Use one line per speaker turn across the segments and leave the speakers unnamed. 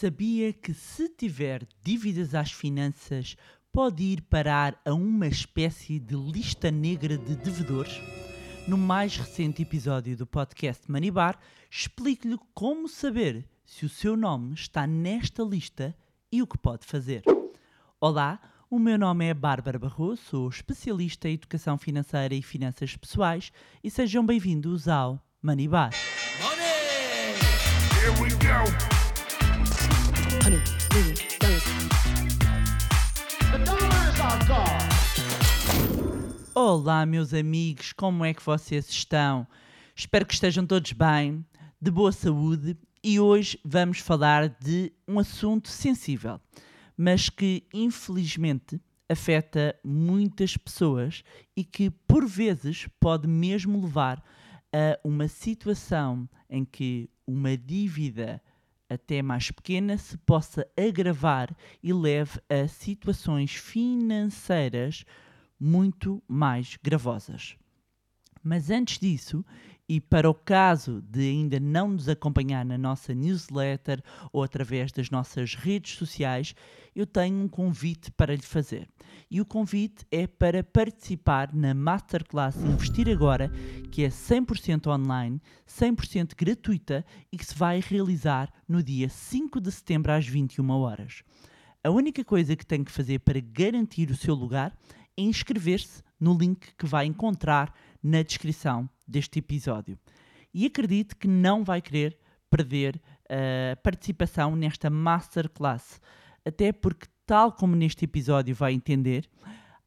Sabia que se tiver dívidas às finanças, pode ir parar a uma espécie de lista negra de devedores? No mais recente episódio do podcast Manibar, explico-lhe como saber se o seu nome está nesta lista e o que pode fazer. Olá, o meu nome é Bárbara Barroso, sou especialista em educação financeira e finanças pessoais e sejam bem-vindos ao Manibar.
Here we go.
Olá, meus amigos, como é que vocês estão? Espero que estejam todos bem, de boa saúde e hoje vamos falar de um assunto sensível, mas que infelizmente afeta muitas pessoas e que por vezes pode mesmo levar a uma situação em que uma dívida até mais pequena se possa agravar e leve a situações financeiras muito mais gravosas. Mas antes disso, e para o caso de ainda não nos acompanhar na nossa newsletter ou através das nossas redes sociais, eu tenho um convite para lhe fazer. E o convite é para participar na Masterclass Investir Agora, que é 100% online, 100% gratuita e que se vai realizar no dia 5 de setembro às 21 horas. A única coisa que tem que fazer para garantir o seu lugar é inscrever-se no link que vai encontrar na descrição deste episódio. E acredito que não vai querer perder a participação nesta masterclass, até porque, tal como neste episódio vai entender,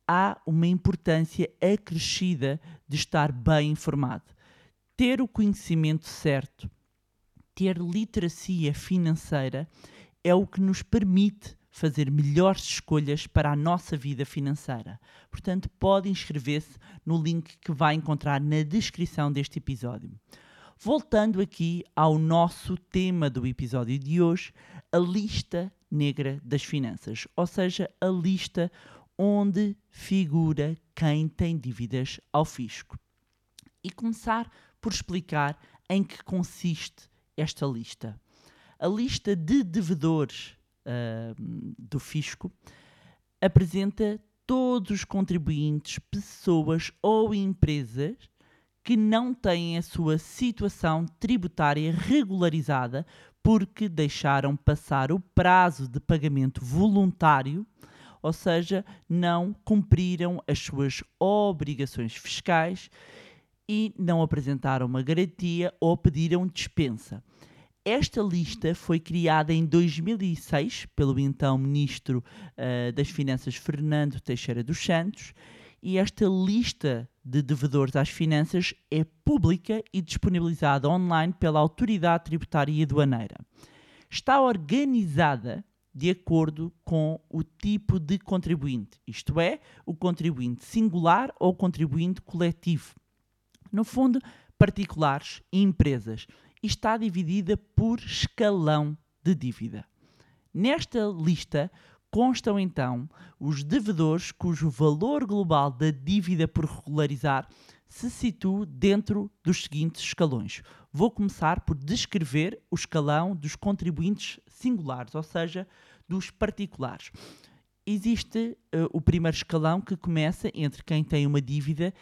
há uma importância acrescida de estar bem informado. Ter o conhecimento certo, ter literacia financeira é o que nos permite fazer melhores escolhas para a nossa vida financeira. Portanto, pode inscrever-se no link que vai encontrar na descrição deste episódio. Voltando aqui ao nosso tema do episódio de hoje, a lista negra das finanças, ou seja, a lista onde figura quem tem dívidas ao fisco. E começar por explicar em que consiste esta lista. A lista de devedores uh, do fisco apresenta todos os contribuintes, pessoas ou empresas que não têm a sua situação tributária regularizada porque deixaram passar o prazo de pagamento voluntário, ou seja, não cumpriram as suas obrigações fiscais e não apresentaram uma garantia ou pediram dispensa. Esta lista foi criada em 2006 pelo então Ministro uh, das Finanças Fernando Teixeira dos Santos e esta lista de devedores às finanças é pública e disponibilizada online pela Autoridade Tributária e Aduaneira. Está organizada de acordo com o tipo de contribuinte, isto é, o contribuinte singular ou contribuinte coletivo. No fundo, particulares e empresas e está dividida por escalão de dívida. Nesta lista constam então os devedores cujo valor global da dívida por regularizar se situa dentro dos seguintes escalões. Vou começar por descrever o escalão dos contribuintes singulares, ou seja, dos particulares. Existe uh, o primeiro escalão que começa entre quem tem uma dívida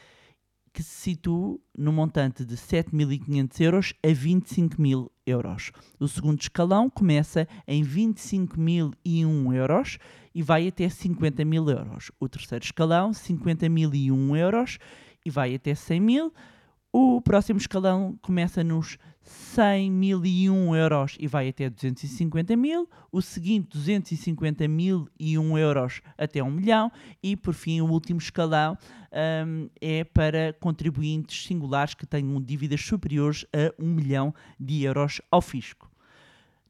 que se situa no montante de 7.500 euros a 25.000 euros. O segundo escalão começa em 25.001 euros e vai até 50.000 euros. O terceiro escalão, 50.001 euros e vai até 100.000 o próximo escalão começa nos 100.001 euros e vai até 250 mil. O seguinte, 250 mil e 1 euros até 1 milhão. E, por fim, o último escalão um, é para contribuintes singulares que tenham dívidas superiores a 1 milhão de euros ao fisco.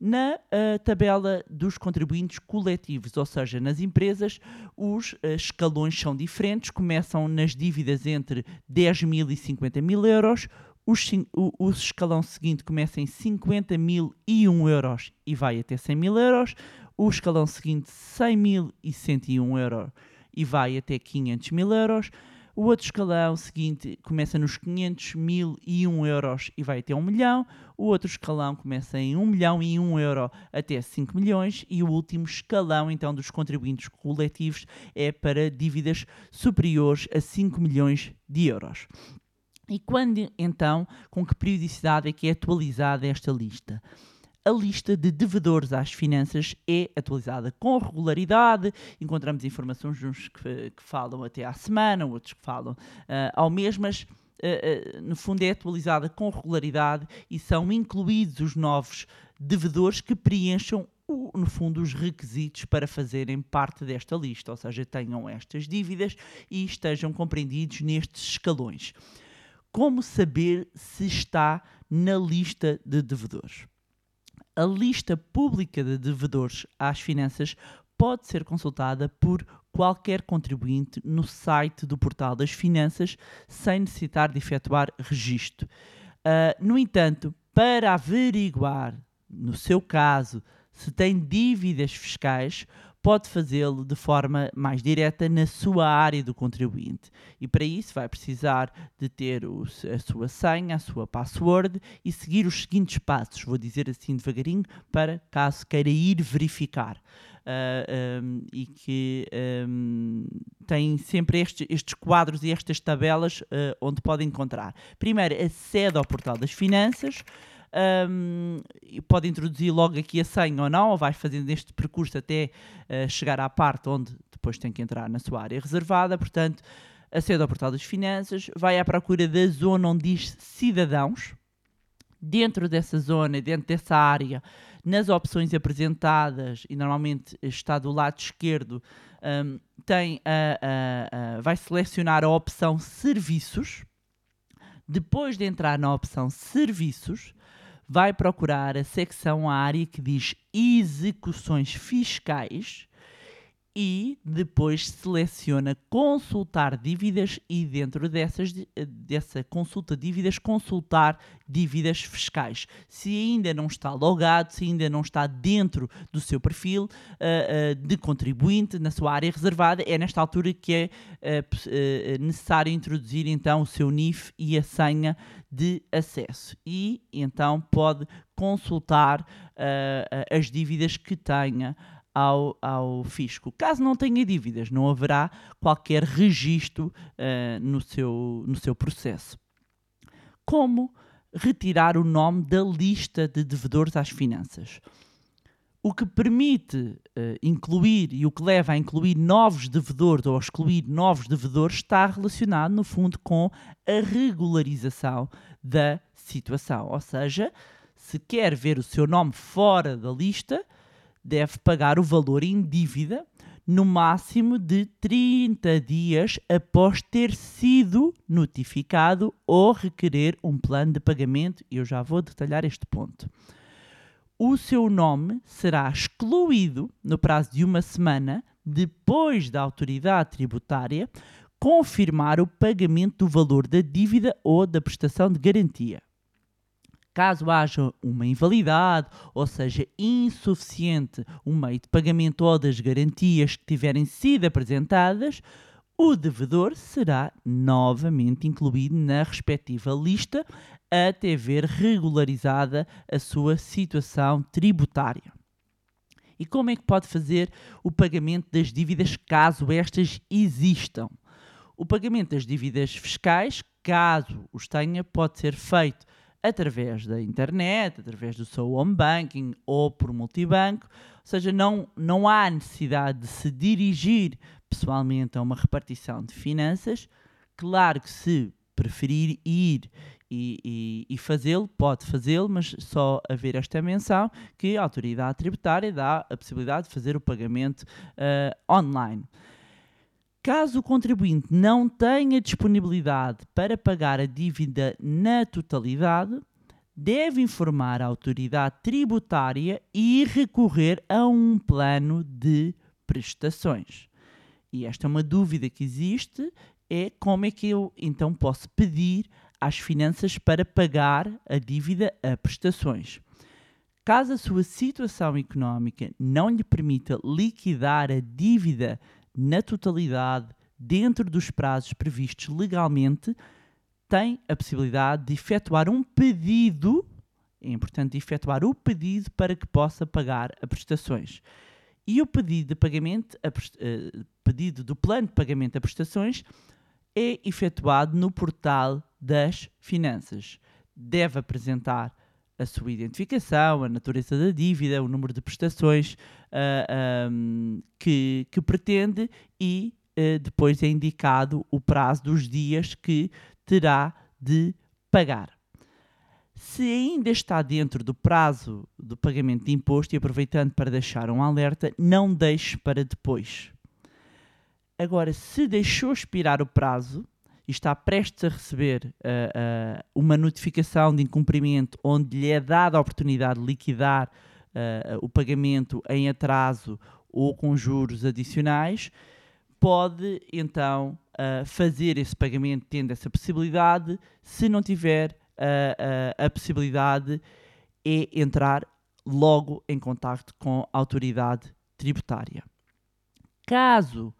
Na uh, tabela dos contribuintes coletivos, ou seja, nas empresas, os uh, escalões são diferentes, começam nas dívidas entre 10 mil e 50 mil euros, os, o, o, escalão seguinte começa em 50 mil e 1 euros e vai até 100 mil euros, o escalão seguinte 100 mil e 101 euros e vai até 500 mil euros, O outro escalão seguinte começa nos 500 mil e 1 euros e vai até 1 milhão. O outro escalão começa em 1 milhão e 1 euro até 5 milhões. E o último escalão, então, dos contribuintes coletivos é para dívidas superiores a 5 milhões de euros. E quando, então, com que periodicidade é que é atualizada esta lista? A lista de devedores às finanças é atualizada com regularidade. Encontramos informações uns que, que falam até à semana, outros que falam uh, ao mês, mas uh, uh, no fundo é atualizada com regularidade e são incluídos os novos devedores que preencham o, no fundo, os requisitos para fazerem parte desta lista, ou seja, tenham estas dívidas e estejam compreendidos nestes escalões. Como saber se está na lista de devedores? A lista pública de devedores às finanças pode ser consultada por qualquer contribuinte no site do Portal das Finanças sem necessitar de efetuar registro. Uh, no entanto, para averiguar, no seu caso, se tem dívidas fiscais, pode fazê-lo de forma mais direta na sua área do contribuinte. E para isso vai precisar de ter a sua senha, a sua password e seguir os seguintes passos. Vou dizer assim devagarinho para caso queira ir verificar. Uh, um, e que um, tem sempre estes, estes, quadros e estas tabelas uh, onde pode encontrar. Primeiro, acede ao portal das finanças um, pode introduzir logo aqui a senha ou não, ou vai fazendo este percurso até uh, chegar à parte onde depois tem que entrar na sua área reservada. Portanto, acede ao portal das finanças, vai à procura da zona onde diz cidadãos. Dentro dessa zona, dentro dessa área, nas opções apresentadas, e normalmente está do lado esquerdo, um, tem a, a, a, vai selecionar a opção Serviços. Depois de entrar na opção Serviços, vai procurar a secção, a área que diz execuções fiscais e depois seleciona consultar dívidas e dentro dessas, dessa consulta dívidas consultar dívidas fiscais. Se ainda não está logado, se ainda não está dentro do seu perfil uh, uh, de contribuinte na sua área reservada, é nesta altura que é uh, necessário introduzir então o seu NIF e a senha de acesso e então pode consultar as dívidas que tenha ao, ao fisco. Caso não tenha dívidas, não haverá qualquer registro uh, no, seu, no seu processo. Como retirar o nome da lista de devedores às finanças? O que permite uh, incluir e o que leva a incluir novos devedores ou a excluir novos devedores está relacionado, no fundo, com a regularização da situação. Ou seja, se quer ver o seu nome fora da lista, deve pagar o valor em dívida no máximo de 30 dias após ter sido notificado ou requerer um plano de pagamento. Eu já vou detalhar este ponto. O seu nome será excluído no prazo de uma semana depois da autoridade tributária confirmar o pagamento do valor da dívida ou da prestação de garantia. Caso haja uma invalidade, ou seja, insuficiente o meio de pagamento ou das garantias que tiverem sido apresentadas, o devedor será novamente incluído na respectiva lista até ver regularizada a sua situação tributária. E como é que pode fazer o pagamento das dívidas caso estas existam? O pagamento das dívidas fiscais, caso os tenha, pode ser feito através da internet, através do seu home banking ou por multibanco, ou seja, não, não há necessidade de se dirigir pessoalmente a uma repartição de finanças. Claro que se preferir ir e, e, e fazê-lo, pode fazê-lo, mas só haver esta menção que a autoridade tributária dá a possibilidade de fazer o pagamento uh, online. Caso o contribuinte não tenha disponibilidade para pagar a dívida na totalidade, deve informar a autoridade tributária e recorrer a um plano de prestações. E esta é uma dúvida que existe, é como é que eu então posso pedir às finanças para pagar a dívida a prestações. Caso a sua situação económica não lhe permita liquidar a dívida na totalidade dentro dos prazos previstos legalmente, tem a possibilidade de efetuar um pedido, é importante efetuar o pedido para que possa pagar a prestações. E o pedido de pagamento, a eh, pedido do plano de pagamento a prestações é efetuado no portal das finanças. Deve apresentar a sua identificação, a natureza da dívida, o número de prestações ah, ahm, que, que pretende e eh, depois é indicado o prazo dos dias que terá de pagar. Se ainda está dentro do prazo do pagamento de imposto, e aproveitando para deixar um alerta, não deixe para depois. Agora, se deixou expirar o prazo e está prestes a receber ah, ah, uma notificação de incumprimento onde lhe é dada a oportunidade de liquidar ah, o pagamento em atraso ou com juros adicionais, pode então fazer esse pagamento tendo essa possibilidade. Se não tiver ah, ah, a possibilidade, é entrar logo em contacto com a autoridade tributária. Caso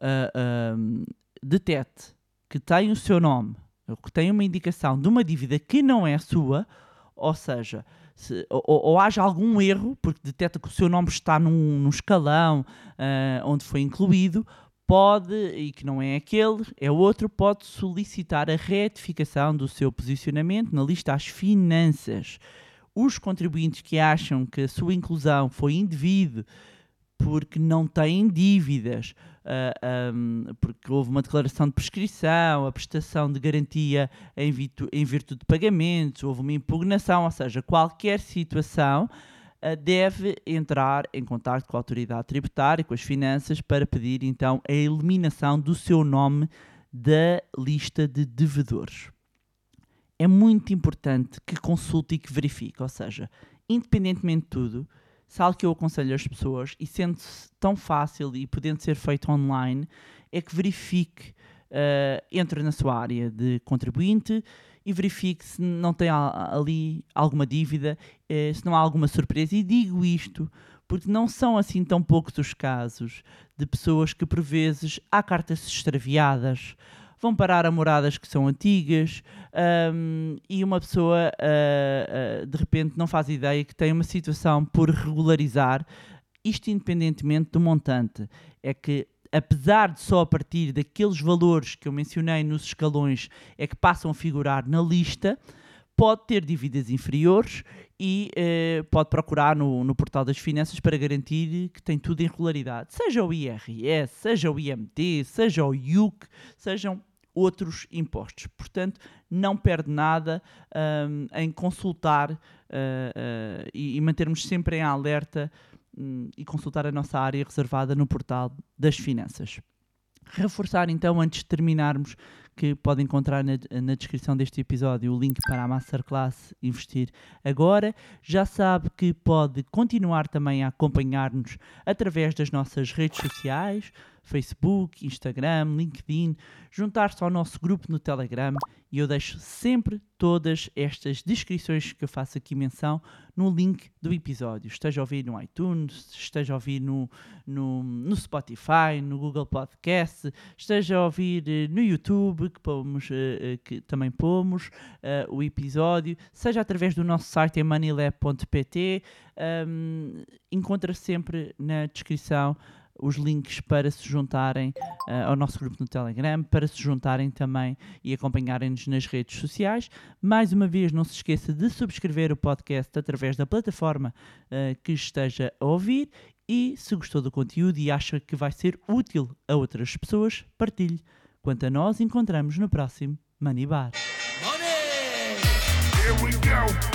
ah, ahm, detete que tem o seu nome, que tem uma indicação de uma dívida que não é sua, ou seja, se- ou, ou- haja algum erro, porque detecta que o seu nome está num, num escalão ah, onde foi incluído, pode, e que não é aquele, é outro, pode solicitar a retificação do seu posicionamento na lista às finanças. Os contribuintes que acham que a sua inclusão foi indevida porque não têm dívidas, ah, ahm, porque houve uma declaração de prescrição, a prestação de garantia em, em virtude de pagamentos, houve uma impugnação, ou seja, qualquer situação ah, deve entrar em contato com a autoridade tributária, com as finanças, para pedir então a eliminação do seu nome da lista de devedores. É muito importante que consulte e que verifique, ou seja, independentemente de tudo, se algo que eu aconselho às pessoas, e sendo tão fácil e podendo ser feito online, é que verifique, eh, entre na sua área de contribuinte e verifique se não tem ali alguma dívida, eh, se não há alguma surpresa. E digo isto porque não são assim tão poucos os casos de pessoas que, por vezes, há cartas extraviadas, vão parar a moradas que são antigas hum, e uma pessoa ah, ah, de repente não faz ideia que tem uma situação por regularizar, isto independentemente do montante. É que apesar de só a partir daqueles valores que eu mencionei nos escalões é que passam a figurar na lista, pode ter dívidas inferiores e eh, pode procurar no, no portal das finanças para garantir que tem tudo em regularidade. Seja o IRS, seja o IMT, seja o IUC, sejam outros impostos. Portanto, não perde nada hum, em consultar ah, ah, e, e mantermos sempre em alerta hum, e consultar a nossa área reservada no portal das finanças. Reforçar então, antes de terminarmos, que podem encontrar na, na descrição deste episódio o link para a Masterclass Investir Agora. Já sabe que pode continuar também a acompanhar-nos através das nossas redes sociais, Facebook, Instagram, LinkedIn, juntar-se ao nosso grupo no Telegram e eu deixo sempre todas estas descrições que eu faço aqui menção no link do episódio. Esteja a ouvir no iTunes, esteja a ouvir no, no, no Spotify, no Google Podcast, esteja a ouvir eh, no YouTube, que, pomos, eh, eh, que também pomos eh, o episódio, seja através do nosso site em moneyLab.pt, um, encontra sempre na descrição os links para se juntarem eh, ao nosso grupo no Telegram, para se juntarem também e acompanharem-nos nas redes sociais. Mais uma vez, não se esqueça de subscrever o podcast através da plataforma eh, que esteja a ouvir e, se gostou do conteúdo e acha que vai ser útil a outras pessoas, partilhe. Quanto a nós, encontramos no próximo Money Bar.
Here we go.